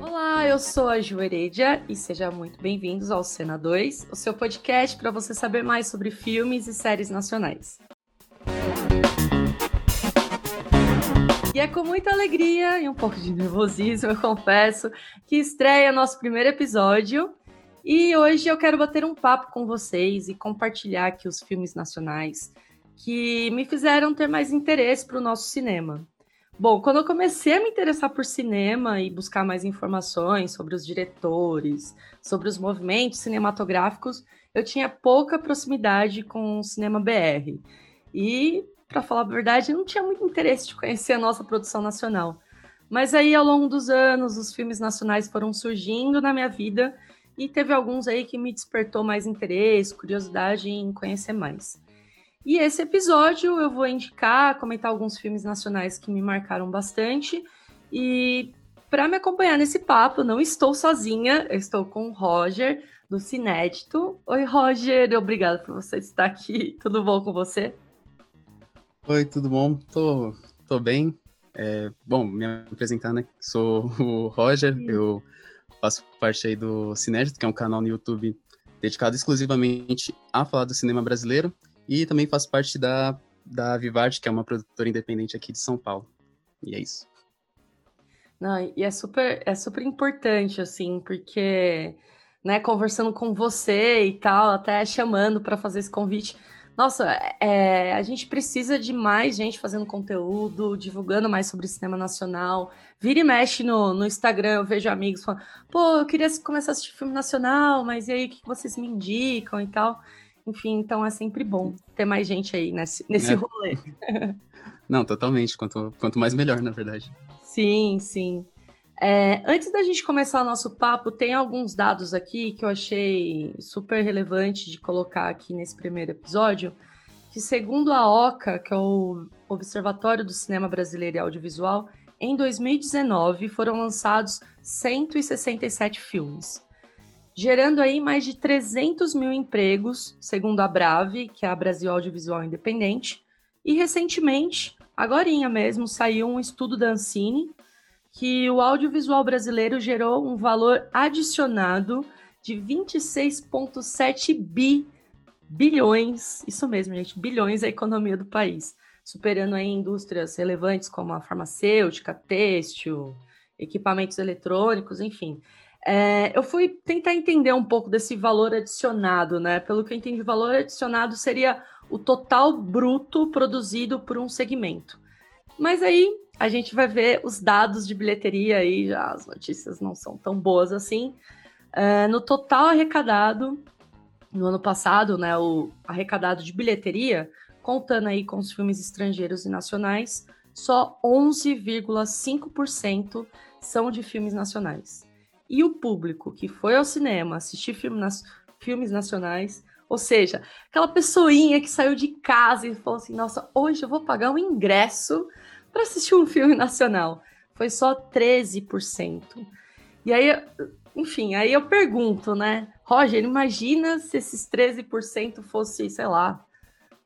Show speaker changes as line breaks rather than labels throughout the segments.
Olá, eu sou a Ju Heredia e sejam muito bem-vindos ao Cena 2, o seu podcast para você saber mais sobre filmes e séries nacionais. E é com muita alegria e um pouco de nervosismo, eu confesso, que estreia nosso primeiro episódio. E hoje eu quero bater um papo com vocês e compartilhar aqui os filmes nacionais que me fizeram ter mais interesse para o nosso cinema. Bom, quando eu comecei a me interessar por cinema e buscar mais informações sobre os diretores, sobre os movimentos cinematográficos, eu tinha pouca proximidade com o cinema BR. E para falar a verdade, não tinha muito interesse de conhecer a nossa produção nacional. Mas aí, ao longo dos anos, os filmes nacionais foram surgindo na minha vida e teve alguns aí que me despertou mais interesse, curiosidade em conhecer mais. E esse episódio eu vou indicar, comentar alguns filmes nacionais que me marcaram bastante. E para me acompanhar nesse papo, não estou sozinha, eu estou com o Roger, do Cinédito. Oi, Roger, obrigado por você estar aqui. Tudo bom com você?
Oi, tudo bom? Tô, tô bem. É, bom, me apresentar, né? Sou o Roger, Sim. eu faço parte aí do Cinédito, que é um canal no YouTube dedicado exclusivamente a falar do cinema brasileiro, e também faço parte da, da Vivarte, que é uma produtora independente aqui de São Paulo. E é isso.
Não, e é super, é super importante, assim, porque, né, conversando com você e tal, até chamando para fazer esse convite, nossa, é, a gente precisa de mais gente fazendo conteúdo, divulgando mais sobre cinema nacional. Vira e mexe no, no Instagram, eu vejo amigos falando, pô, eu queria começar a assistir filme nacional, mas e aí, o que vocês me indicam e tal? Enfim, então é sempre bom ter mais gente aí nesse, nesse é. rolê.
Não, totalmente. Quanto, quanto mais melhor, na verdade.
Sim, sim. É, antes da gente começar o nosso papo, tem alguns dados aqui que eu achei super relevante de colocar aqui nesse primeiro episódio. Que segundo a OCA, que é o Observatório do Cinema Brasileiro e Audiovisual, em 2019 foram lançados 167 filmes, gerando aí mais de 300 mil empregos, segundo a Brave, que é a Brasil Audiovisual Independente. E recentemente, agora mesmo, saiu um estudo da Ancine que o audiovisual brasileiro gerou um valor adicionado de 26,7 bi, bilhões, isso mesmo, gente, bilhões a economia do país, superando aí indústrias relevantes como a farmacêutica, têxtil, equipamentos eletrônicos, enfim. É, eu fui tentar entender um pouco desse valor adicionado, né? Pelo que eu entendi, valor adicionado seria o total bruto produzido por um segmento. Mas aí a gente vai ver os dados de bilheteria aí, já as notícias não são tão boas assim. Uh, no total arrecadado, no ano passado, né, o arrecadado de bilheteria, contando aí com os filmes estrangeiros e nacionais, só 11,5% são de filmes nacionais. E o público que foi ao cinema assistir filme nas, filmes nacionais, ou seja, aquela pessoinha que saiu de casa e falou assim: nossa, hoje eu vou pagar um ingresso para assistir um filme nacional. Foi só 13%. E aí, enfim, aí eu pergunto, né? Roger, imagina se esses 13% fosse, sei lá,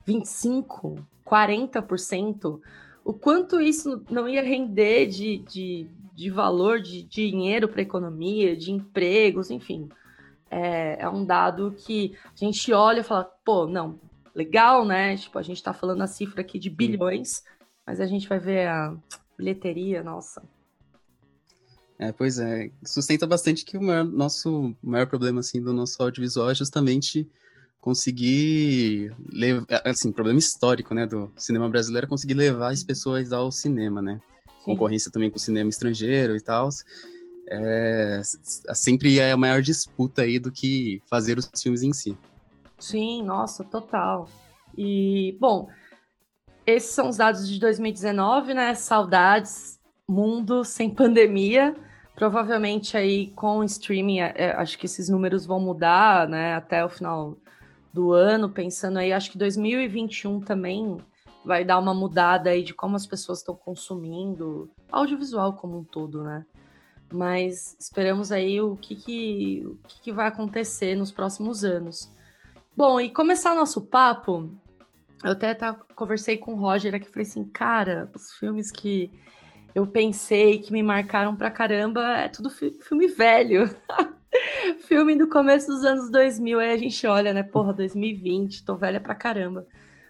25%, 40%. O quanto isso não ia render de, de, de valor, de, dinheiro para a economia, de empregos, enfim. É, é um dado que a gente olha e fala, pô, não, legal, né? Tipo, a gente está falando a cifra aqui de bilhões, mas a gente vai ver a bilheteria, nossa.
É, pois é, sustenta bastante que o maior, nosso maior problema assim do nosso audiovisual é justamente conseguir levar, assim, problema histórico, né, do cinema brasileiro é conseguir levar as pessoas ao cinema, né? Sim. Concorrência também com o cinema estrangeiro e tal. É, sempre é a maior disputa aí do que fazer os filmes em si.
Sim, nossa, total. E, bom, esses são os dados de 2019, né? Saudades, mundo sem pandemia. Provavelmente aí com o streaming, é, é, acho que esses números vão mudar, né? Até o final do ano, pensando aí, acho que 2021 também vai dar uma mudada aí de como as pessoas estão consumindo audiovisual como um todo, né? Mas esperamos aí o que, que, o que, que vai acontecer nos próximos anos. Bom, e começar nosso papo, eu até tá, conversei com o Roger aqui, falei assim, cara, os filmes que eu pensei que me marcaram pra caramba, é tudo filme velho. filme do começo dos anos 2000, aí a gente olha, né? Porra, 2020, tô velha pra caramba.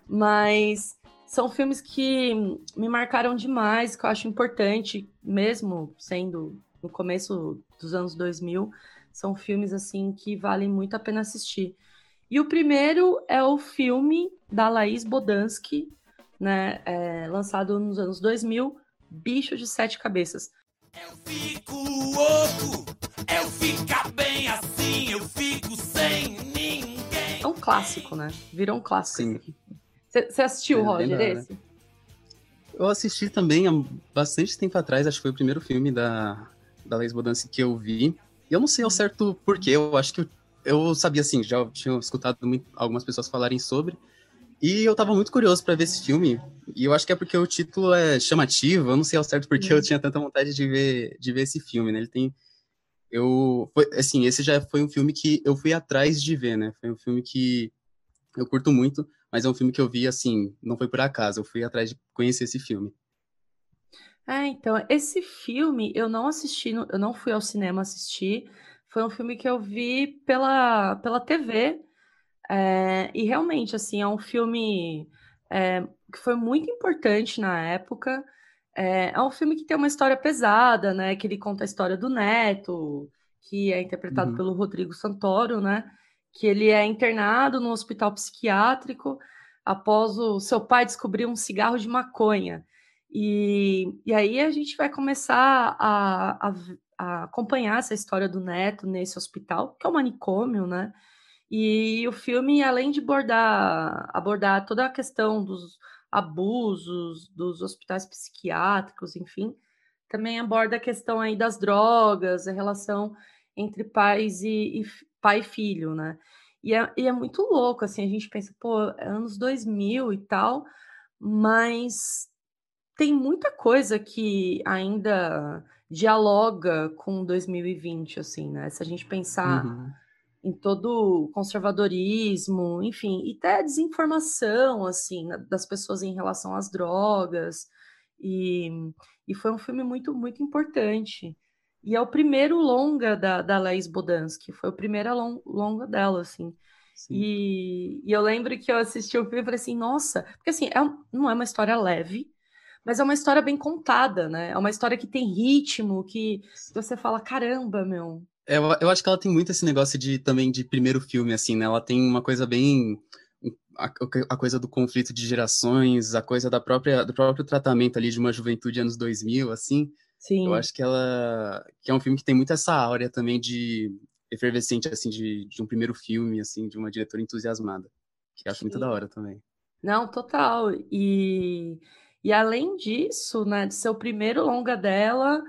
Mas são filmes que me marcaram demais, que eu acho importante, mesmo sendo no começo dos anos 2000, são filmes assim que valem muito a pena assistir. E o primeiro é o filme da Laís Bodansky, né, é, lançado nos anos 2000, Bicho de Sete Cabeças. Eu fico louco, eu ficar bem assim, eu fico sem ninguém. É um clássico, né? Virou um clássico. Sim. Você assistiu, é, Roger, esse?
Eu assisti também há bastante tempo atrás, acho que foi o primeiro filme da, da Laís Bodansky que eu vi. E eu não sei ao certo porquê, eu acho que eu, eu sabia assim, já tinha escutado muito, algumas pessoas falarem sobre. E eu tava muito curioso para ver esse filme. E eu acho que é porque o título é chamativo, eu não sei ao certo porque uhum. eu tinha tanta vontade de ver, de ver esse filme, né? Ele tem. Eu. Foi, assim, esse já foi um filme que eu fui atrás de ver, né? Foi um filme que eu curto muito, mas é um filme que eu vi, assim, não foi por acaso, eu fui atrás de conhecer esse filme.
É, então, esse filme eu não assisti, eu não fui ao cinema assistir. Foi um filme que eu vi pela, pela TV. É, e realmente, assim, é um filme é, que foi muito importante na época. É, é, um filme que tem uma história pesada, né? Que ele conta a história do Neto, que é interpretado uhum. pelo Rodrigo Santoro, né? Que ele é internado no hospital psiquiátrico após o seu pai descobrir um cigarro de maconha. E, e aí a gente vai começar a, a, a acompanhar essa história do Neto nesse hospital, que é um manicômio, né? E o filme, além de abordar, abordar toda a questão dos abusos, dos hospitais psiquiátricos, enfim, também aborda a questão aí das drogas, a relação entre pais e, e pai e filho, né? E é, e é, muito louco, assim, a gente pensa, pô, é anos 2000 e tal, mas tem muita coisa que ainda dialoga com 2020, assim, né? Se a gente pensar uhum. Em todo o conservadorismo, enfim, e até a desinformação, assim, das pessoas em relação às drogas. E, e foi um filme muito, muito importante. E é o primeiro longa da, da Laís Bodansky, foi o primeiro longa dela, assim. E, e, eu lembro que eu assisti o filme e falei assim, nossa, porque assim, é, não é uma história leve, mas é uma história bem contada, né? É uma história que tem ritmo, que você fala, caramba, meu.
Eu, eu acho que ela tem muito esse negócio de também de primeiro filme, assim, né? Ela tem uma coisa bem. A, a coisa do conflito de gerações, a coisa da própria, do próprio tratamento ali de uma juventude anos 2000, assim. Sim. Eu acho que ela. que é um filme que tem muito essa áurea também de efervescente, assim, de, de um primeiro filme, assim, de uma diretora entusiasmada. Que eu acho Sim. muito da hora também.
Não, total. E e além disso, né, de ser o primeiro longa dela,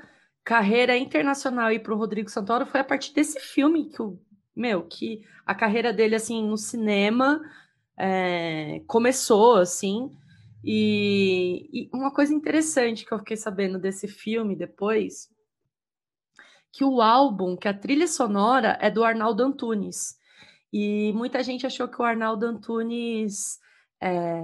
carreira internacional e para o Rodrigo Santoro foi a partir desse filme que o meu, que a carreira dele assim no cinema é, começou assim. E, e, uma coisa interessante que eu fiquei sabendo desse filme depois, que o álbum, que a trilha sonora é do Arnaldo Antunes. E muita gente achou que o Arnaldo Antunes é,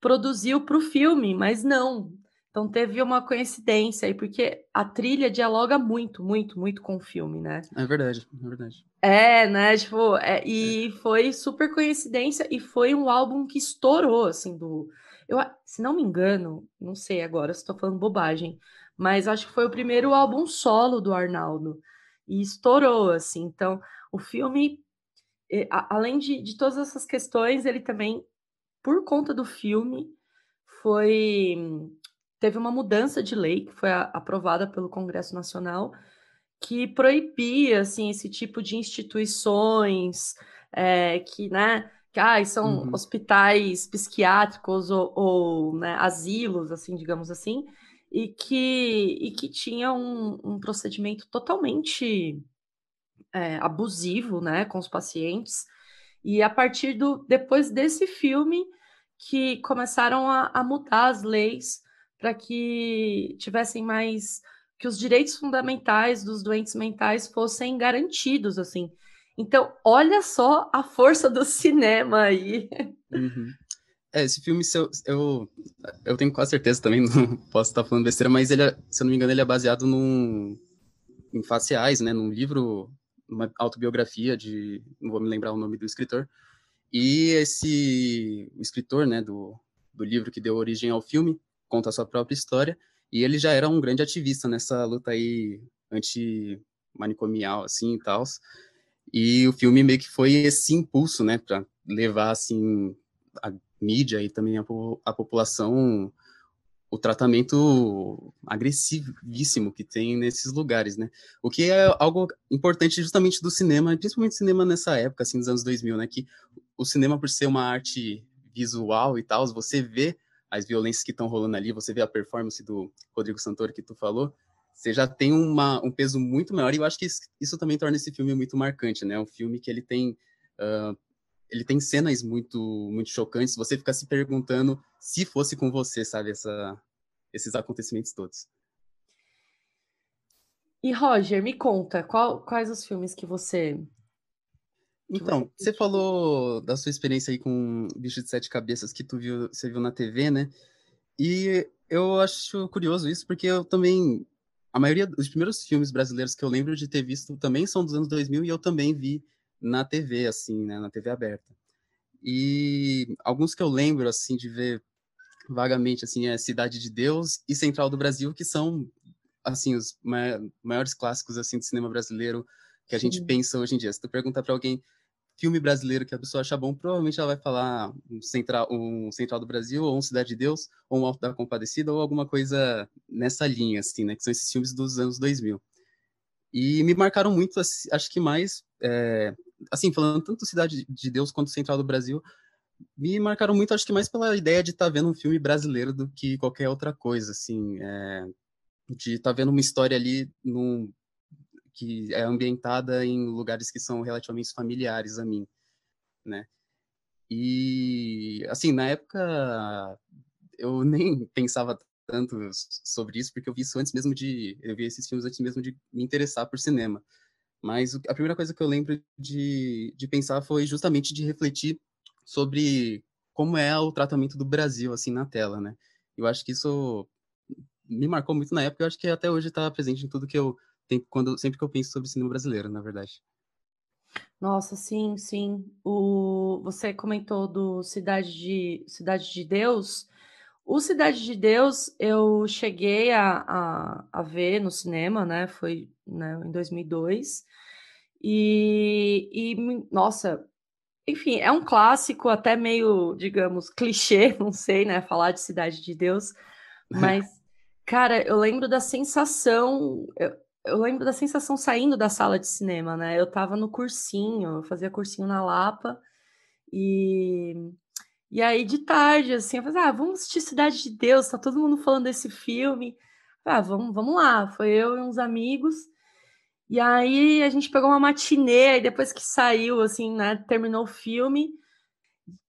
produziu para o filme, mas não. Então teve uma coincidência aí, porque a trilha dialoga muito, muito, muito com o filme, né?
É verdade, é verdade.
É, né? Tipo, é, e é. foi super coincidência e foi um álbum que estourou, assim, do. Eu, se não me engano, não sei agora se estou falando bobagem, mas acho que foi o primeiro álbum solo do Arnaldo. E estourou, assim. Então, o filme, além de, de todas essas questões, ele também por conta do filme, foi teve uma mudança de lei que foi a, aprovada pelo Congresso Nacional que proibia assim esse tipo de instituições é, que né que ah, são uhum. hospitais psiquiátricos ou, ou né, asilos assim digamos assim e que e que tinha um, um procedimento totalmente é, abusivo né com os pacientes e a partir do depois desse filme que começaram a, a mudar as leis para que tivessem mais que os direitos fundamentais dos doentes mentais fossem garantidos assim. Então, olha só a força do cinema aí.
Uhum. É, esse filme, eu, eu, eu tenho quase certeza também, não posso estar falando besteira, mas ele, é, se eu não me engano, ele é baseado num, em faciais, né, num livro, uma autobiografia de, não vou me lembrar o nome do escritor, e esse o escritor, né, do, do livro que deu origem ao filme, conta a sua própria história, e ele já era um grande ativista nessa luta aí anti-manicomial, assim, e tal, e o filme meio que foi esse impulso, né, para levar, assim, a mídia e também a, a população o tratamento agressivíssimo que tem nesses lugares, né? O que é algo importante justamente do cinema, principalmente cinema nessa época, assim, dos anos 2000, né? Que o cinema, por ser uma arte visual e tal, você vê as violências que estão rolando ali, você vê a performance do Rodrigo Santoro que tu falou, você já tem uma, um peso muito maior, e eu acho que isso, também torna esse filme muito marcante, né? Um filme que ele tem uh, ele tem cenas muito muito chocantes. Você fica se perguntando se fosse com você, sabe, essa, esses acontecimentos todos.
E Roger, me conta, qual, quais os filmes que você.
Então, você, falou da sua experiência aí com Bicho de Sete Cabeças que tu viu, você viu na TV, né? E eu acho curioso isso, porque eu também. A maioria dos primeiros filmes brasileiros que eu lembro de ter visto também são dos anos 2000 e eu também vi na TV, assim, né, na TV aberta. E alguns que eu lembro, assim, de ver vagamente, assim, é Cidade de Deus e Central do Brasil, que são, assim, os maiores clássicos, assim, do cinema brasileiro que a Sim. gente pensa hoje em dia. Se tu perguntar para alguém filme brasileiro que a pessoa acha bom, provavelmente ela vai falar um Central, um Central do Brasil, ou um Cidade de Deus, ou um Alto da Compadecida, ou alguma coisa nessa linha, assim, né? Que são esses filmes dos anos 2000. E me marcaram muito, acho que mais é, assim, falando tanto Cidade de Deus quanto Central do Brasil, me marcaram muito, acho que mais pela ideia de estar tá vendo um filme brasileiro do que qualquer outra coisa, assim, é, de estar tá vendo uma história ali num, que é ambientada em lugares que são relativamente familiares a mim, né? E, assim, na época eu nem pensava tanto sobre isso, porque eu vi isso antes mesmo de, eu vi esses filmes antes mesmo de me interessar por cinema. Mas a primeira coisa que eu lembro de, de pensar foi justamente de refletir sobre como é o tratamento do Brasil, assim, na tela, né? Eu acho que isso me marcou muito na época, eu acho que até hoje está presente em tudo que eu tenho, quando, sempre que eu penso sobre cinema brasileiro, na verdade.
Nossa, sim, sim. O, você comentou do Cidade de, Cidade de Deus. O Cidade de Deus eu cheguei a, a, a ver no cinema, né? Foi né, em 2002. E, e, nossa, enfim, é um clássico, até meio, digamos, clichê, não sei, né? Falar de Cidade de Deus, mas, cara, eu lembro da sensação. Eu, eu lembro da sensação saindo da sala de cinema, né? Eu tava no cursinho, eu fazia cursinho na Lapa, e, e aí de tarde, assim, eu falei, ah, vamos assistir Cidade de Deus, tá todo mundo falando desse filme. Ah, vamos, vamos lá. Foi eu e uns amigos. E aí a gente pegou uma matinê, e depois que saiu, assim, né, terminou o filme,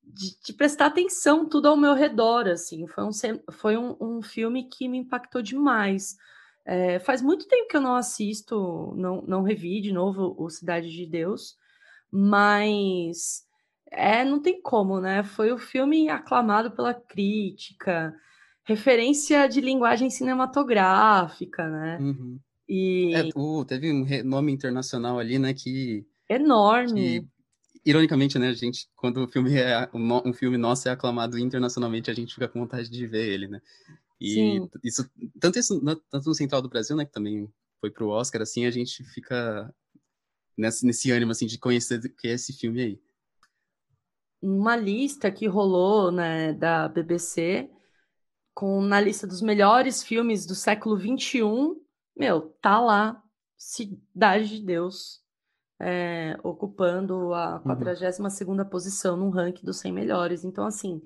de, de, prestar atenção tudo ao meu redor, assim. Foi um, foi um, um filme que me impactou demais. É, faz muito tempo que eu não assisto, não, não revi de novo o Cidade de Deus, mas é, não tem como, né? Foi o filme aclamado pela crítica, referência de linguagem cinematográfica, né?
Uhum. E... É, o, teve um nome internacional ali, né, que...
Enorme.
Que, ironicamente, né, a gente, quando o filme é um filme nosso é aclamado internacionalmente, a gente fica com vontade de ver ele, né? E Sim. isso, tanto isso, tanto no Central do Brasil, né, que também foi pro Oscar, assim, a gente fica nesse, nesse ânimo, assim, de conhecer que é esse filme aí.
Uma lista que rolou, né, da BBC, com na lista dos melhores filmes do século XXI, meu, tá lá, Cidade de Deus, é, ocupando a 42 uhum. posição no ranking dos 100 melhores. Então, assim,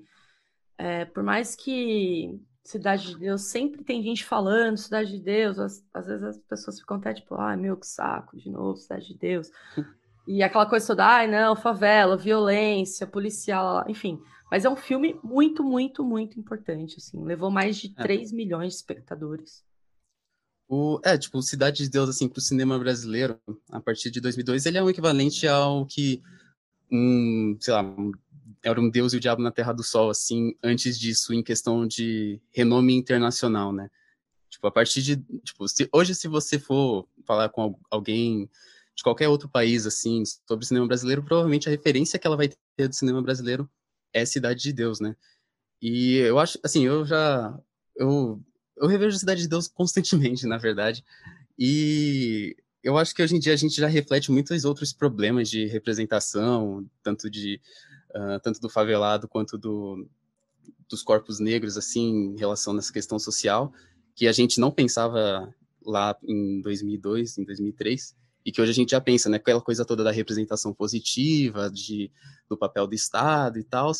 é, por mais que Cidade de Deus sempre tem gente falando Cidade de Deus, às, às vezes as pessoas ficam até tipo, ai meu, que saco, de novo, Cidade de Deus. e aquela coisa toda, ai não, favela, violência, policial, enfim. Mas é um filme muito, muito, muito importante, assim. Levou mais de é. 3 milhões de espectadores.
O, é, tipo, Cidade de Deus, assim, pro cinema brasileiro, a partir de 2002, ele é um equivalente ao que um, sei lá, era um Deus e o Diabo na Terra do Sol, assim, antes disso, em questão de renome internacional, né? Tipo, a partir de, tipo, se, hoje se você for falar com alguém de qualquer outro país, assim, sobre cinema brasileiro, provavelmente a referência que ela vai ter do cinema brasileiro é Cidade de Deus, né? E eu acho, assim, eu já, eu, eu revejo Cidade de Deus constantemente, na verdade, e eu acho que hoje em dia a gente já reflete muitos outros problemas de representação, tanto de tanto do favelado quanto do, dos corpos negros, assim, em relação nessa questão social, que a gente não pensava lá em 2002, em 2003, e que hoje a gente já pensa, né, aquela coisa toda da representação positiva, de, do papel do Estado e tal,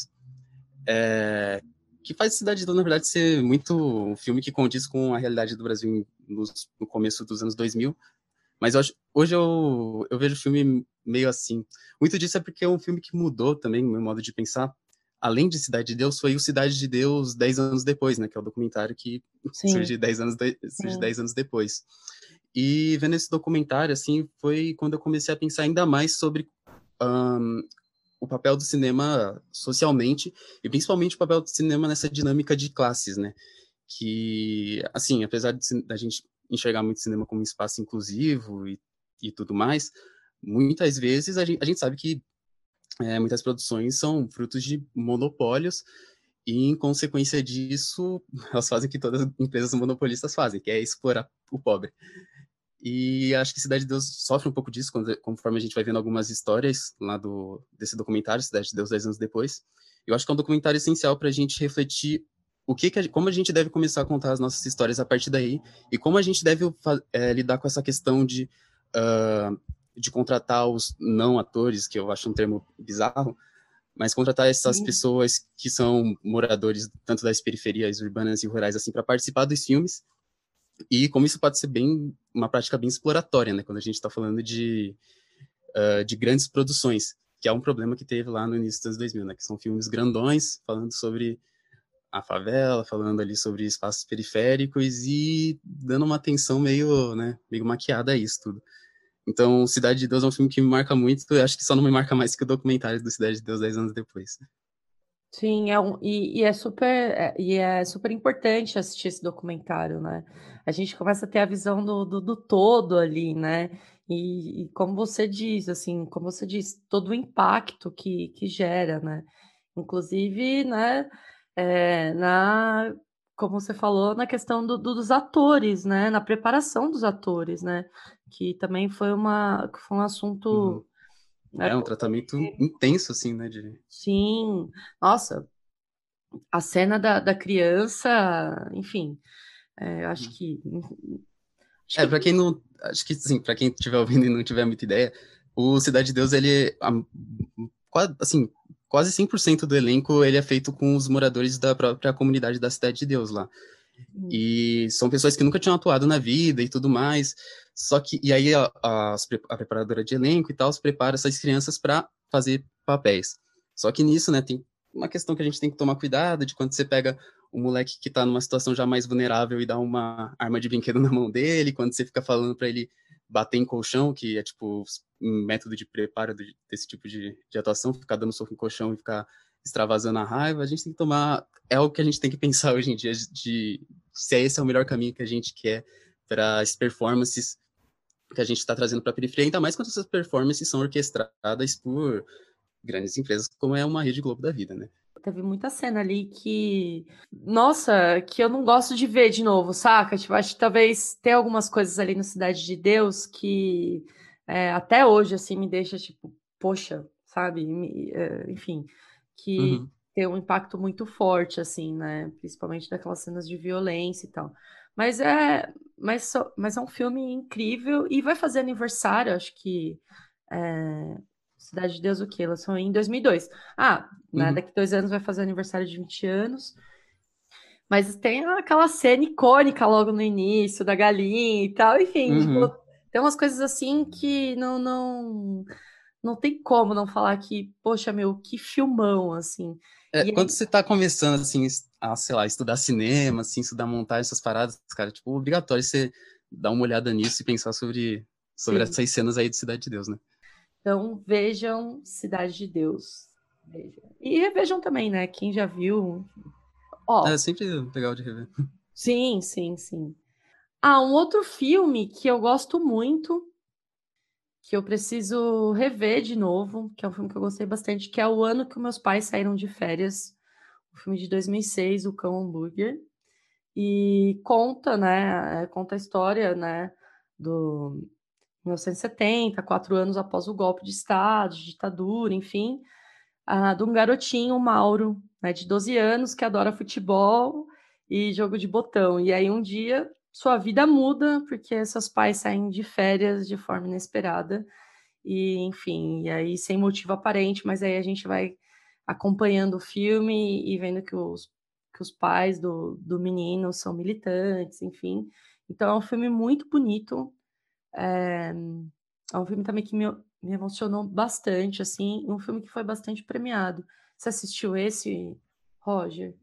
é, que faz Cidade de na verdade, ser muito um filme que condiz com a realidade do Brasil no começo dos anos 2000, mas hoje, hoje eu, eu vejo o filme meio assim. Muito disso é porque é um filme que mudou também o meu modo de pensar. Além de Cidade de Deus, foi o Cidade de Deus dez anos depois, né? Que é o documentário que Sim. surge dez anos, de, surge dez anos depois. E vendo esse documentário, assim, foi quando eu comecei a pensar ainda mais sobre um, o papel do cinema socialmente e principalmente o papel do cinema nessa dinâmica de classes, né? Que, assim, apesar de a gente enxergar muito cinema como um espaço inclusivo e, e tudo mais, muitas vezes a gente, a gente sabe que é, muitas produções são frutos de monopólios e, em consequência disso, elas fazem o que todas as empresas monopolistas fazem, que é explorar o pobre. E acho que Cidade de Deus sofre um pouco disso, conforme a gente vai vendo algumas histórias lá do, desse documentário, Cidade de Deus, 10 anos depois. Eu acho que é um documentário essencial para a gente refletir o que, que a, como a gente deve começar a contar as nossas histórias a partir daí e como a gente deve é, lidar com essa questão de, uh, de contratar os não atores, que eu acho um termo bizarro, mas contratar essas Sim. pessoas que são moradores tanto das periferias urbanas e rurais assim para participar dos filmes e como isso pode ser bem uma prática bem exploratória, né? Quando a gente está falando de, uh, de grandes produções, que é um problema que teve lá no início dos 2000, né? Que são filmes grandões falando sobre a favela, falando ali sobre espaços periféricos e dando uma atenção meio, né, meio maquiada a isso tudo. Então, Cidade de Deus é um filme que me marca muito, eu acho que só não me marca mais que o documentário do Cidade de Deus 10 anos depois.
Sim, é um, e, e é super é, e é super importante assistir esse documentário, né? A gente começa a ter a visão do, do, do todo ali, né? E, e, como você diz, assim, como você diz, todo o impacto que, que gera, né? Inclusive, né, é, na, como você falou, na questão do, do, dos atores, né? Na preparação dos atores, né? Que também foi, uma, foi um assunto uhum.
É, é um tratamento intenso, assim, né? De...
Sim, nossa, a cena da, da criança, enfim, é, acho hum. que.
Acho é, que... para quem não. Acho que, sim, para quem estiver ouvindo e não tiver muita ideia, o Cidade de Deus, ele. Quase, assim, quase 100% do elenco ele é feito com os moradores da própria comunidade da Cidade de Deus lá. Hum. E são pessoas que nunca tinham atuado na vida e tudo mais. Só que, e aí a, a, a preparadora de elenco e tal se prepara essas crianças para fazer papéis. Só que nisso, né, tem uma questão que a gente tem que tomar cuidado de quando você pega o moleque que está numa situação já mais vulnerável e dá uma arma de brinquedo na mão dele, quando você fica falando para ele bater em colchão, que é tipo um método de preparo desse tipo de, de atuação, ficar dando soco em colchão e ficar extravasando a raiva, a gente tem que tomar. É o que a gente tem que pensar hoje em dia, de se esse é o melhor caminho que a gente quer para as performances que a gente está trazendo para a periferia, ainda mais quando essas performances são orquestradas por grandes empresas, como é uma Rede Globo da vida, né?
Teve muita cena ali que, nossa, que eu não gosto de ver de novo, saca? Tipo, acho que talvez tem algumas coisas ali no Cidade de Deus que é, até hoje, assim, me deixa tipo, poxa, sabe? Me, é, enfim, que uhum. tem um impacto muito forte, assim, né? Principalmente daquelas cenas de violência e tal. Mas é, mas, mas é um filme incrível e vai fazer aniversário, acho que. É, Cidade de Deus, o quê? Lançou em 2002. Ah, né, uhum. daqui dois anos vai fazer aniversário de 20 anos. Mas tem aquela cena icônica logo no início, da galinha e tal. Enfim, uhum. tipo, tem umas coisas assim que não, não, não tem como não falar que, poxa, meu, que filmão, assim.
É, quando você tá começando, assim, a, sei lá, estudar cinema, assim, estudar montagem, essas paradas, cara, tipo, obrigatório você dar uma olhada nisso e pensar sobre, sobre essas cenas aí de Cidade de Deus, né?
Então, vejam Cidade de Deus. E revejam também, né? Quem já viu. Ó,
é sempre legal de rever.
Sim, sim, sim. Ah, um outro filme que eu gosto muito, que eu preciso rever de novo, que é um filme que eu gostei bastante, que é O Ano que Meus Pais Saíram de Férias, o filme de 2006, O Cão Hambúrguer, e conta, né, conta a história, né, do 1970, quatro anos após o golpe de Estado, de ditadura, enfim, uh, de um garotinho, Mauro, né, de 12 anos, que adora futebol e jogo de botão. E aí um dia sua vida muda porque seus pais saem de férias de forma inesperada. E, enfim, e aí sem motivo aparente, mas aí a gente vai acompanhando o filme e vendo que os, que os pais do, do menino são militantes, enfim. Então é um filme muito bonito. É, é um filme também que me, me emocionou bastante, assim, um filme que foi bastante premiado. Você assistiu esse, Roger?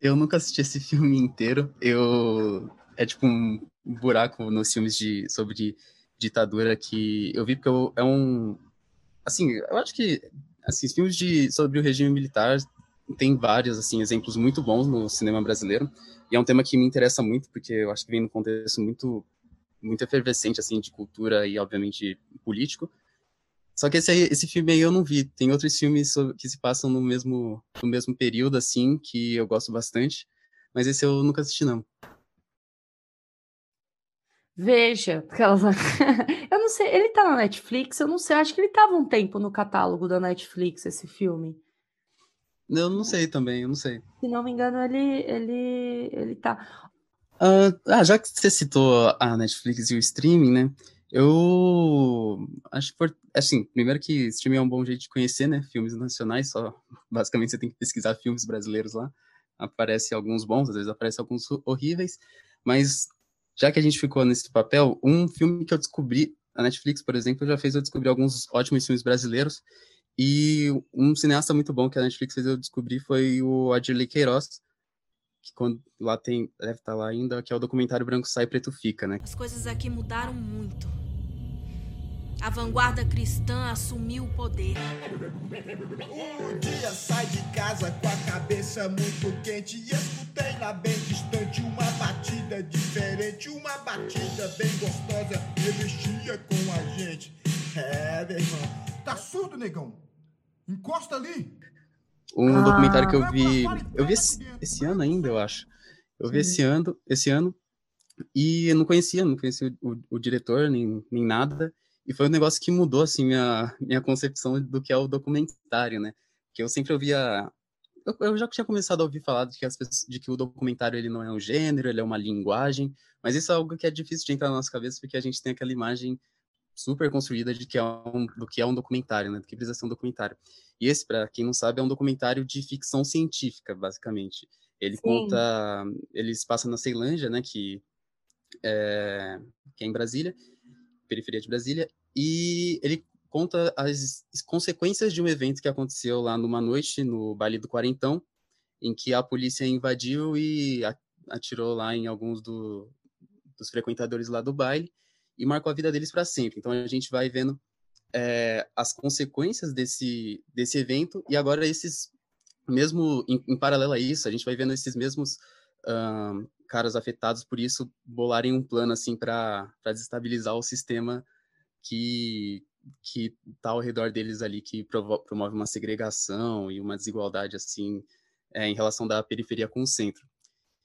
Eu nunca assisti esse filme inteiro. Eu é tipo um buraco nos filmes de sobre ditadura que eu vi porque eu, é um assim, eu acho que assim, filmes de sobre o regime militar tem vários assim exemplos muito bons no cinema brasileiro. E é um tema que me interessa muito porque eu acho que vem num contexto muito muito efervescente assim de cultura e obviamente político. Só que esse, aí, esse filme aí eu não vi. Tem outros filmes que se passam no mesmo, no mesmo período, assim, que eu gosto bastante. Mas esse eu nunca assisti, não.
Veja, eu não sei, ele tá na Netflix, eu não sei, acho que ele tava um tempo no catálogo da Netflix, esse filme.
Eu não sei também, eu não sei.
Se não me engano, ele, ele, ele tá.
Uh, ah, já que você citou a Netflix e o streaming, né? Eu acho que, assim, primeiro que streaming é um bom jeito de conhecer, né? Filmes nacionais, só basicamente você tem que pesquisar filmes brasileiros lá. Aparece alguns bons, às vezes aparece alguns horríveis, mas já que a gente ficou nesse papel, um filme que eu descobri, a Netflix, por exemplo, já fez eu descobrir alguns ótimos filmes brasileiros, e um cineasta muito bom que a Netflix fez eu descobrir foi o Adirley Queiroz, que quando lá tem, deve estar lá ainda, que é o documentário Branco Sai Preto Fica, né?
As coisas aqui mudaram muito. A vanguarda cristã assumiu o poder.
Um dia sai de casa com a cabeça muito quente e escutei lá bem distante uma batida diferente, uma batida bem gostosa mexia com a gente. É, meu irmão. Tá surdo, negão? Encosta ali.
Um ah. documentário que eu vi, eu vi esse, esse, ano ainda, eu acho. Eu vi esse ano, esse ano e eu não conhecia, não conhecia o, o, o diretor nem, nem nada. E foi um negócio que mudou, assim, minha, minha concepção do que é o documentário, né? Que eu sempre ouvia... Eu, eu já tinha começado a ouvir falar de que, as de que o documentário ele não é um gênero, ele é uma linguagem, mas isso é algo que é difícil de entrar na nossa cabeça, porque a gente tem aquela imagem super construída de que é um, do que é um documentário, né? Do que precisa ser um documentário. E esse, para quem não sabe, é um documentário de ficção científica, basicamente. Ele Sim. conta, ele se passa na Ceilândia, né? Que é, que é em Brasília, periferia de Brasília, e ele conta as consequências de um evento que aconteceu lá numa noite no baile do Quarentão, em que a polícia invadiu e atirou lá em alguns do, dos frequentadores lá do baile e marcou a vida deles para sempre. Então a gente vai vendo é, as consequências desse, desse evento e agora esses mesmo em, em paralelo a isso a gente vai vendo esses mesmos uh, caras afetados por isso bolarem um plano assim para desestabilizar o sistema que que tá ao redor deles ali que promove uma segregação e uma desigualdade assim é, em relação da periferia com o centro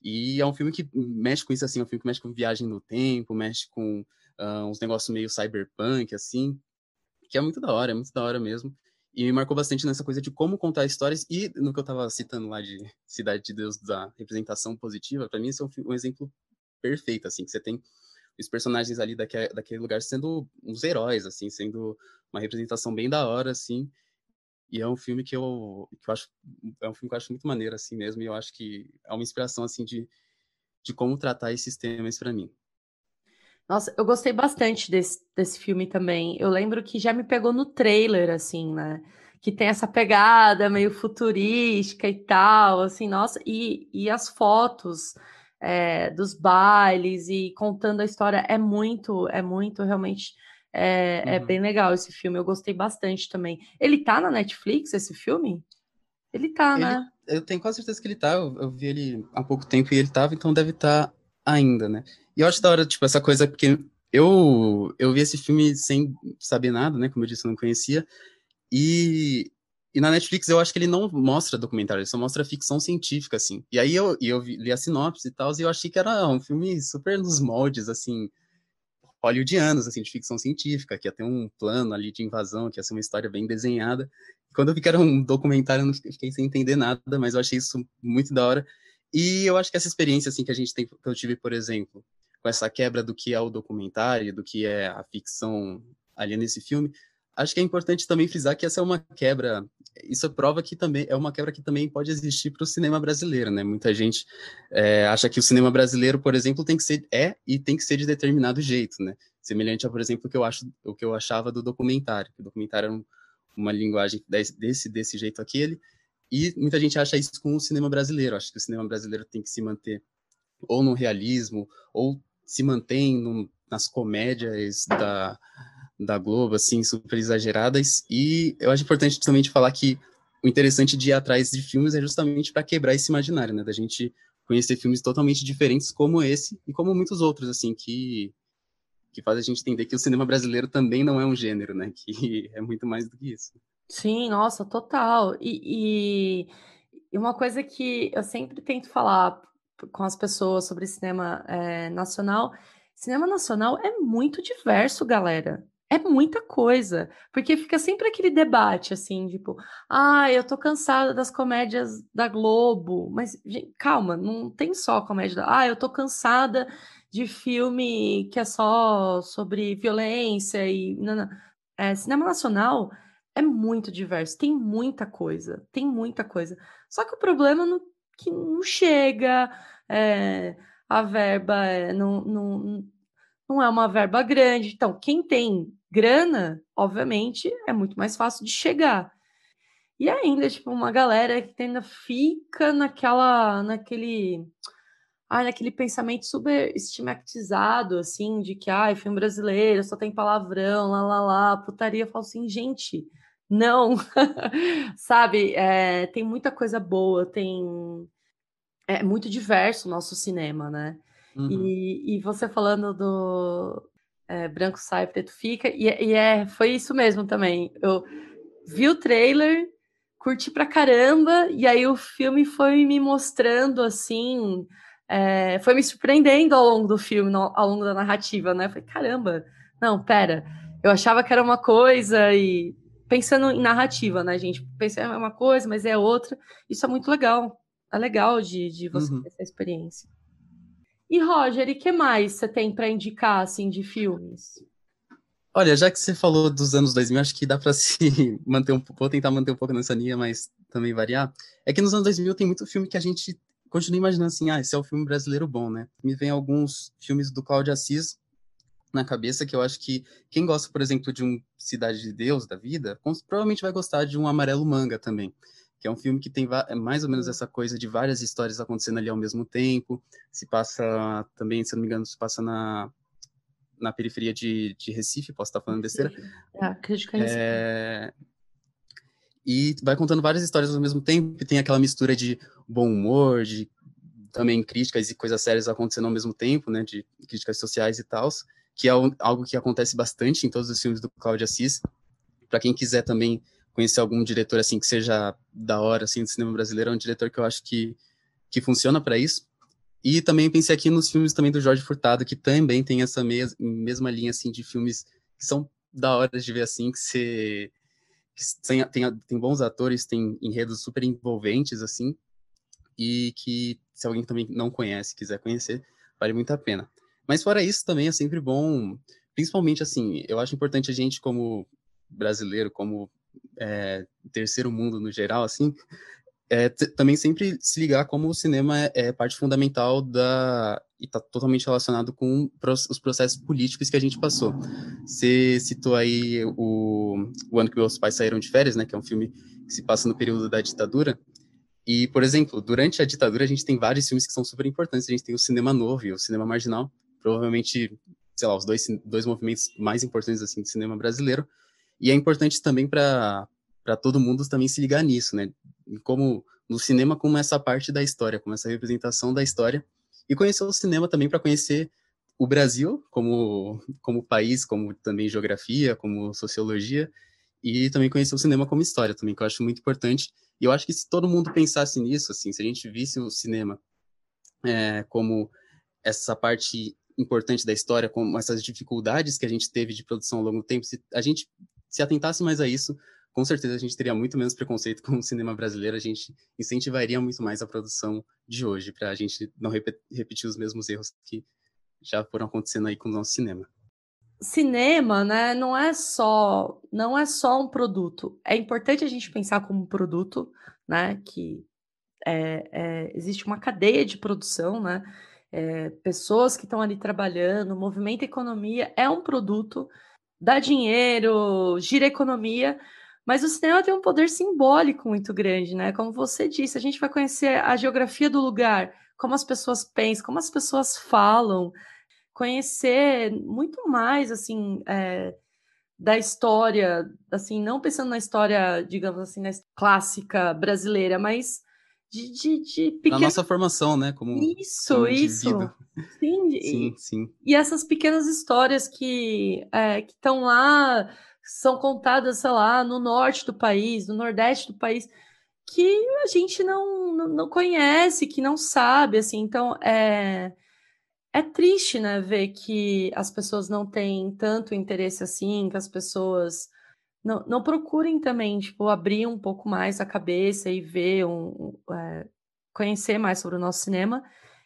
e é um filme que mexe com isso assim é um filme que mexe com viagem no tempo mexe com uh, uns negócios meio cyberpunk assim que é muito da hora é muito da hora mesmo e me marcou bastante nessa coisa de como contar histórias e no que eu estava citando lá de Cidade de Deus da representação positiva para mim esse é um, exemplo perfeito assim que você tem os personagens ali daquele lugar sendo uns heróis, assim, sendo uma representação bem da hora, assim. E é um filme que eu, que eu acho, é um filme que eu acho muito maneiro, assim mesmo, e eu acho que é uma inspiração, assim, de, de como tratar esses temas para mim.
Nossa, eu gostei bastante desse, desse filme também. Eu lembro que já me pegou no trailer, assim, né? Que tem essa pegada meio futurística e tal, assim, nossa, e, e as fotos é, dos bailes e contando a história é muito, é muito realmente É, é uhum. é, bem legal esse filme, eu gostei bastante também. Ele tá na Netflix, esse filme? Ele tá, ele, né?
Eu tenho quase certeza que ele tá, eu, eu, vi ele há pouco tempo e ele tava, então deve estar tá ainda, né? E eu acho da hora, tipo, essa coisa, porque eu, eu vi esse filme sem saber nada, né? Como eu disse, eu não conhecia. E, e na Netflix eu acho que ele não mostra documentário, ele só mostra ficção científica, assim. E aí eu, eu vi, li a sinopse e tal, e eu achei que era um filme super nos moldes, assim, hollywoodianos, assim, de ficção científica, que ia ter um plano ali de invasão, que ia ser uma história bem desenhada. Quando eu vi que era um documentário, eu não fiquei sem entender nada, mas eu achei isso muito da hora. E eu acho que essa experiência, assim, que a gente tem, que eu tive, por exemplo, com essa quebra do que é o documentário, do que é a ficção ali nesse filme, acho que é importante também frisar que essa é uma quebra, isso prova que também é uma quebra que também pode existir para o cinema brasileiro, né? Muita gente é, acha que o cinema brasileiro, por exemplo, tem que ser é e tem que ser de determinado jeito, né? Semelhante a, por exemplo, o que eu acho, o que eu achava do documentário. O documentário era um, uma linguagem desse desse jeito aquele, e muita gente acha isso com o cinema brasileiro. Acho que o cinema brasileiro tem que se manter ou no realismo ou se mantém nas comédias da, da Globo, assim, super exageradas. E eu acho importante também falar que o interessante de ir atrás de filmes é justamente para quebrar esse imaginário, né? Da gente conhecer filmes totalmente diferentes como esse e como muitos outros, assim, que, que faz a gente entender que o cinema brasileiro também não é um gênero, né? Que é muito mais do que isso.
Sim, nossa, total. E, e uma coisa que eu sempre tento falar com as pessoas sobre cinema é, nacional. Cinema nacional é muito diverso, galera. É muita coisa, porque fica sempre aquele debate assim, tipo, ah, eu tô cansada das comédias da Globo, mas gente, calma, não tem só comédia da, ah, eu tô cansada de filme que é só sobre violência e não, não. É, cinema nacional é muito diverso, tem muita coisa, tem muita coisa. Só que o problema é que não chega, é, a verba é, não, não, não é uma verba grande. Então, quem tem grana, obviamente, é muito mais fácil de chegar. E ainda, tipo, uma galera que ainda fica naquela, naquele, ah, naquele pensamento super estigmatizado, assim, de que, ai, filme brasileiro, só tem palavrão, lá, lá, lá, putaria. Falo assim, gente, não, sabe, é, tem muita coisa boa, tem é muito diverso o nosso cinema, né? Uhum. E, e você falando do é, Branco Sai, Preto Fica, e, e, é, foi isso mesmo também. Eu vi o trailer, curti pra caramba, e aí o filme foi me mostrando assim, é, foi me surpreendendo ao longo do filme, ao longo da narrativa, né? falei, caramba, não, pera, eu achava que era uma coisa e pensando em narrativa, né, gente? Pensei, é uma coisa, mas é outra. Isso é muito legal é legal de, de você uhum. ter essa experiência. E Roger, e que mais você tem para indicar assim de filmes?
Olha, já que você falou dos anos 2000, acho que dá para se manter um vou tentar manter um pouco nessa linha, mas também variar. É que nos anos 2000 tem muito filme que a gente continua imaginando assim, ah, esse é o filme brasileiro bom, né? Me vem alguns filmes do Cláudio Assis na cabeça que eu acho que quem gosta, por exemplo, de um Cidade de Deus da vida, provavelmente vai gostar de um Amarelo Manga também que é um filme que tem é mais ou menos essa coisa de várias histórias acontecendo ali ao mesmo tempo. Se passa também, se não me engano, se passa na, na periferia de, de Recife, posso estar falando besteira.
Acredito que é.
E vai contando várias histórias ao mesmo tempo, e tem aquela mistura de bom humor, de também críticas e coisas sérias acontecendo ao mesmo tempo, né, de críticas sociais e tal, que é algo que acontece bastante em todos os filmes do Cláudio Assis. Para quem quiser também conhecer algum diretor assim que seja da hora assim do cinema brasileiro, é um diretor que eu acho que que funciona para isso. E também pensei aqui nos filmes também do Jorge Furtado, que também tem essa mes mesma linha assim de filmes que são da hora de ver assim, que você tem, tem, tem bons atores, tem enredos super envolventes assim, e que se alguém também não conhece, quiser conhecer, vale muito a pena. Mas fora isso também é sempre bom, principalmente assim, eu acho importante a gente como brasileiro, como é, terceiro mundo no geral, assim, é, também sempre se ligar como o cinema é, é parte fundamental da e está totalmente relacionado com os processos políticos que a gente passou. Você citou aí o, o ano que meus pais saíram de férias, né, que é um filme que se passa no período da ditadura. E, por exemplo, durante a ditadura a gente tem vários filmes que são super importantes. A gente tem o cinema novo e o cinema marginal. Provavelmente sei lá, os dois, dois movimentos mais importantes assim do cinema brasileiro. E é importante também para todo mundo também se ligar nisso, né? Como no cinema como essa parte da história, como essa representação da história e conhecer o cinema também para conhecer o Brasil como como país, como também geografia, como sociologia e também conhecer o cinema como história também, que eu acho muito importante. E eu acho que se todo mundo pensasse nisso, assim, se a gente visse o cinema é, como essa parte importante da história, como essas dificuldades que a gente teve de produção ao longo do tempo, se a gente se atentasse mais a isso, com certeza a gente teria muito menos preconceito com o cinema brasileiro, a gente incentivaria muito mais a produção de hoje, para a gente não rep repetir os mesmos erros que já foram acontecendo aí com o nosso cinema.
Cinema, né, não é só não é só um produto. É importante a gente pensar como um produto, né, que é, é, existe uma cadeia de produção, né, é, pessoas que estão ali trabalhando, movimento economia é um produto, dá dinheiro, gira economia, mas o cinema tem um poder simbólico muito grande, né? Como você disse, a gente vai conhecer a geografia do lugar, como as pessoas pensam, como as pessoas falam, conhecer muito mais, assim, é, da história, assim, não pensando na história, digamos assim, na clássica brasileira, mas de, de, de.
Na nossa formação, né? Como,
isso, como isso. Sim, sim, e, sim. E essas pequenas histórias que é, estão lá são contadas, sei lá, no norte do país, no nordeste do país, que a gente não, não, não conhece, que não sabe, assim, então é, é triste, né, ver que as pessoas não têm tanto interesse assim, que as pessoas não, não procurem também, tipo, abrir um pouco mais a cabeça e ver, um, é, conhecer mais sobre o nosso cinema,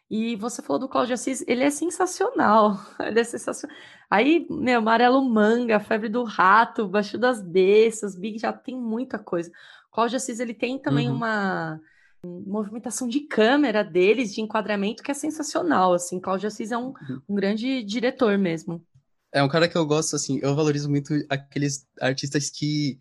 e você falou do Cláudio Assis, ele é sensacional. Ele é sensacional. Aí, meu, Amarelo Manga, Febre do Rato, Baixo das Bestas, Big já tem muita coisa. O Cláudio Assis, ele tem também uhum. uma movimentação de câmera deles, de enquadramento, que é sensacional, assim. Cláudio Assis é um, uhum. um grande diretor mesmo.
É um cara que eu gosto, assim, eu valorizo muito aqueles artistas que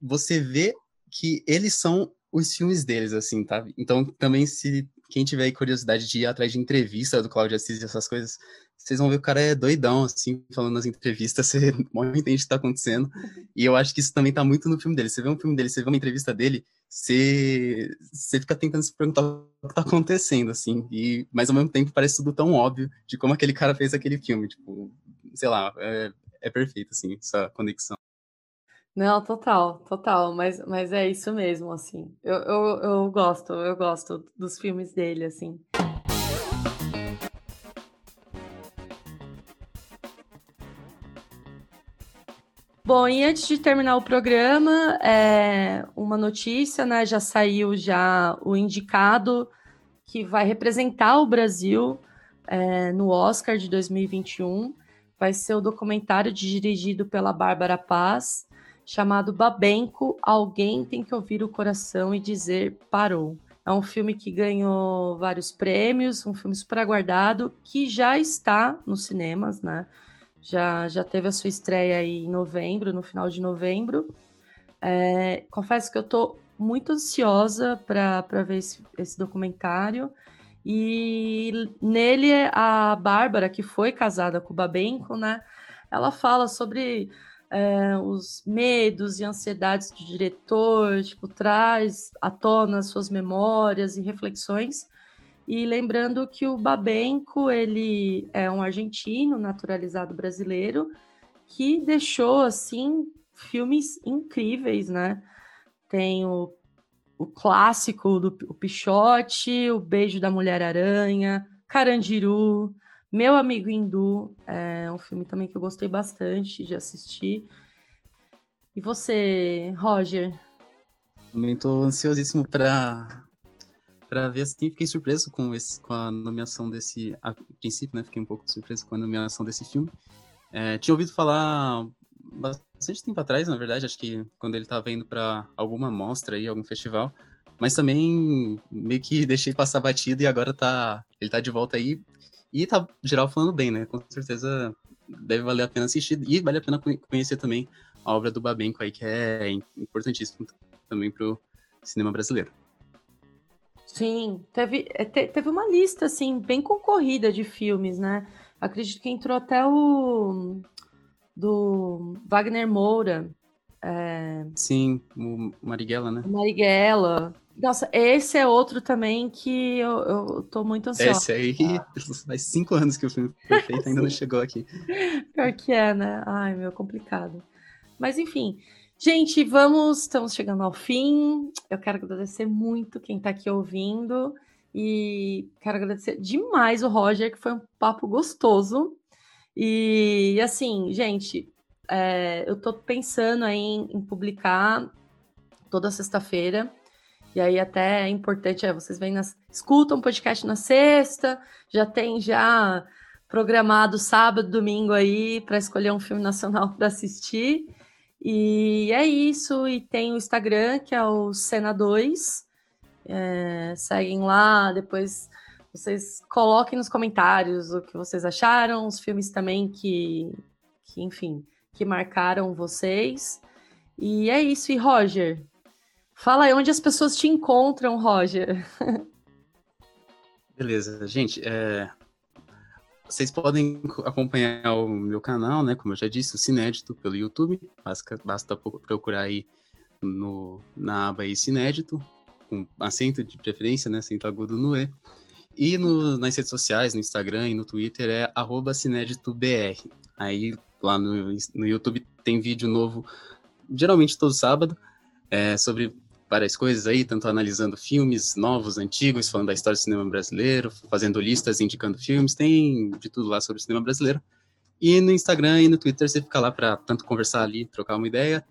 você vê que eles são os filmes deles, assim, tá? Então, também se quem tiver curiosidade de ir atrás de entrevista do Cláudio Assis e essas coisas, vocês vão ver que o cara é doidão, assim, falando nas entrevistas, você não entende o que tá acontecendo. E eu acho que isso também tá muito no filme dele. Você vê um filme dele, você vê uma entrevista dele, você, você fica tentando se perguntar o que tá acontecendo, assim. E, mas ao mesmo tempo parece tudo tão óbvio de como aquele cara fez aquele filme. Tipo, sei lá, é, é perfeito, assim, essa conexão.
Não, total, total, mas, mas é isso mesmo, assim. Eu, eu, eu gosto, eu gosto dos filmes dele, assim. Bom, e antes de terminar o programa, é uma notícia, né? Já saiu já o indicado que vai representar o Brasil é, no Oscar de 2021. Vai ser o documentário dirigido pela Bárbara Paz chamado Babenco, Alguém Tem que Ouvir o Coração e Dizer Parou. É um filme que ganhou vários prêmios, um filme super aguardado, que já está nos cinemas, né? Já, já teve a sua estreia aí em novembro, no final de novembro. É, confesso que eu estou muito ansiosa para ver esse, esse documentário. E nele, a Bárbara, que foi casada com o Babenco, né? Ela fala sobre é, os medos e ansiedades do diretor, tipo, traz à tona suas memórias e reflexões. E lembrando que o Babenco, ele é um argentino naturalizado brasileiro que deixou, assim, filmes incríveis, né? Tem o, o clássico do o Pichote, O Beijo da Mulher-Aranha, Carandiru, meu Amigo Hindu é um filme também que eu gostei bastante de assistir. E você, Roger?
Também estou ansiosíssimo para para ver assim, fiquei surpreso com esse com a nomeação desse a princípio, né, fiquei um pouco surpreso com a nomeação desse filme. É, tinha ouvido falar bastante tempo atrás, na verdade, acho que quando ele estava indo para alguma mostra aí, algum festival, mas também meio que deixei passar batido e agora tá ele tá de volta aí e tá geral falando bem, né? Com certeza deve valer a pena assistir e vale a pena conhecer também a obra do Babenco aí, que é importantíssimo também pro cinema brasileiro.
Sim, teve, é, teve uma lista, assim, bem concorrida de filmes, né? Acredito que entrou até o do Wagner Moura. É...
Sim, o Marighella, né?
O Marighella. Nossa, esse é outro também que eu, eu tô muito ansiosa.
Esse aí faz cinco anos que o filme foi feito, ainda não chegou aqui.
Pior que é, né? Ai, meu, complicado. Mas enfim, gente, vamos, estamos chegando ao fim. Eu quero agradecer muito quem tá aqui ouvindo. E quero agradecer demais o Roger, que foi um papo gostoso. E assim, gente, é, eu tô pensando em, em publicar toda sexta-feira. E aí até é importante, é, vocês vêm nas, escutam o podcast na sexta, já tem já programado sábado, domingo aí para escolher um filme nacional para assistir. E é isso, e tem o Instagram, que é o Cena 2. É, seguem lá, depois vocês coloquem nos comentários o que vocês acharam, os filmes também que, que enfim, que marcaram vocês. E é isso, e Roger, Fala aí onde as pessoas te encontram, Roger.
Beleza, gente. É... Vocês podem acompanhar o meu canal, né? Como eu já disse, o Cinédito pelo YouTube. Basta, basta procurar aí no, na aba aí Cinédito, com acento de preferência, né? Acento agudo no E. E no, nas redes sociais, no Instagram e no Twitter é arroba CinéditoBR. Aí lá no, no YouTube tem vídeo novo, geralmente todo sábado, é, sobre várias coisas aí, tanto analisando filmes novos, antigos, falando da história do cinema brasileiro, fazendo listas, indicando filmes, tem de tudo lá sobre o cinema brasileiro. E no Instagram e no Twitter você fica lá para tanto conversar ali, trocar uma ideia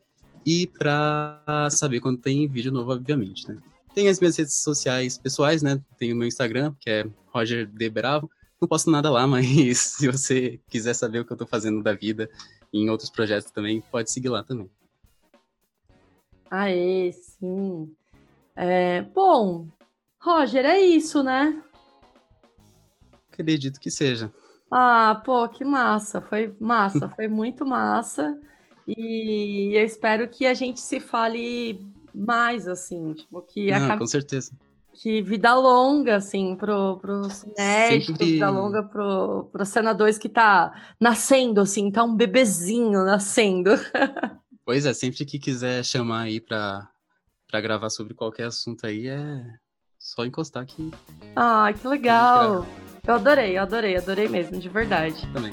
e para saber quando tem vídeo novo, obviamente, né? Tem as minhas redes sociais pessoais, né? Tem o meu Instagram, que é Roger de Bravo. Não posto nada lá, mas se você quiser saber o que eu tô fazendo da vida em outros projetos também, pode seguir lá também.
Aê, sim. É, bom, Roger, é isso, né?
Acredito que seja.
Ah, pô, que massa. Foi massa, foi muito massa. E eu espero que a gente se fale mais, assim, tipo, que
Não, acabe... com certeza.
Que vida longa, assim, pro, pro cinético, Sempre... vida longa pro, pro Cena 2 que tá nascendo, assim, tá um bebezinho nascendo.
Pois é, sempre que quiser chamar aí pra, pra gravar sobre qualquer assunto aí, é só encostar aqui.
Ah, que legal! Eu adorei, eu adorei, adorei mesmo, de verdade.
Também.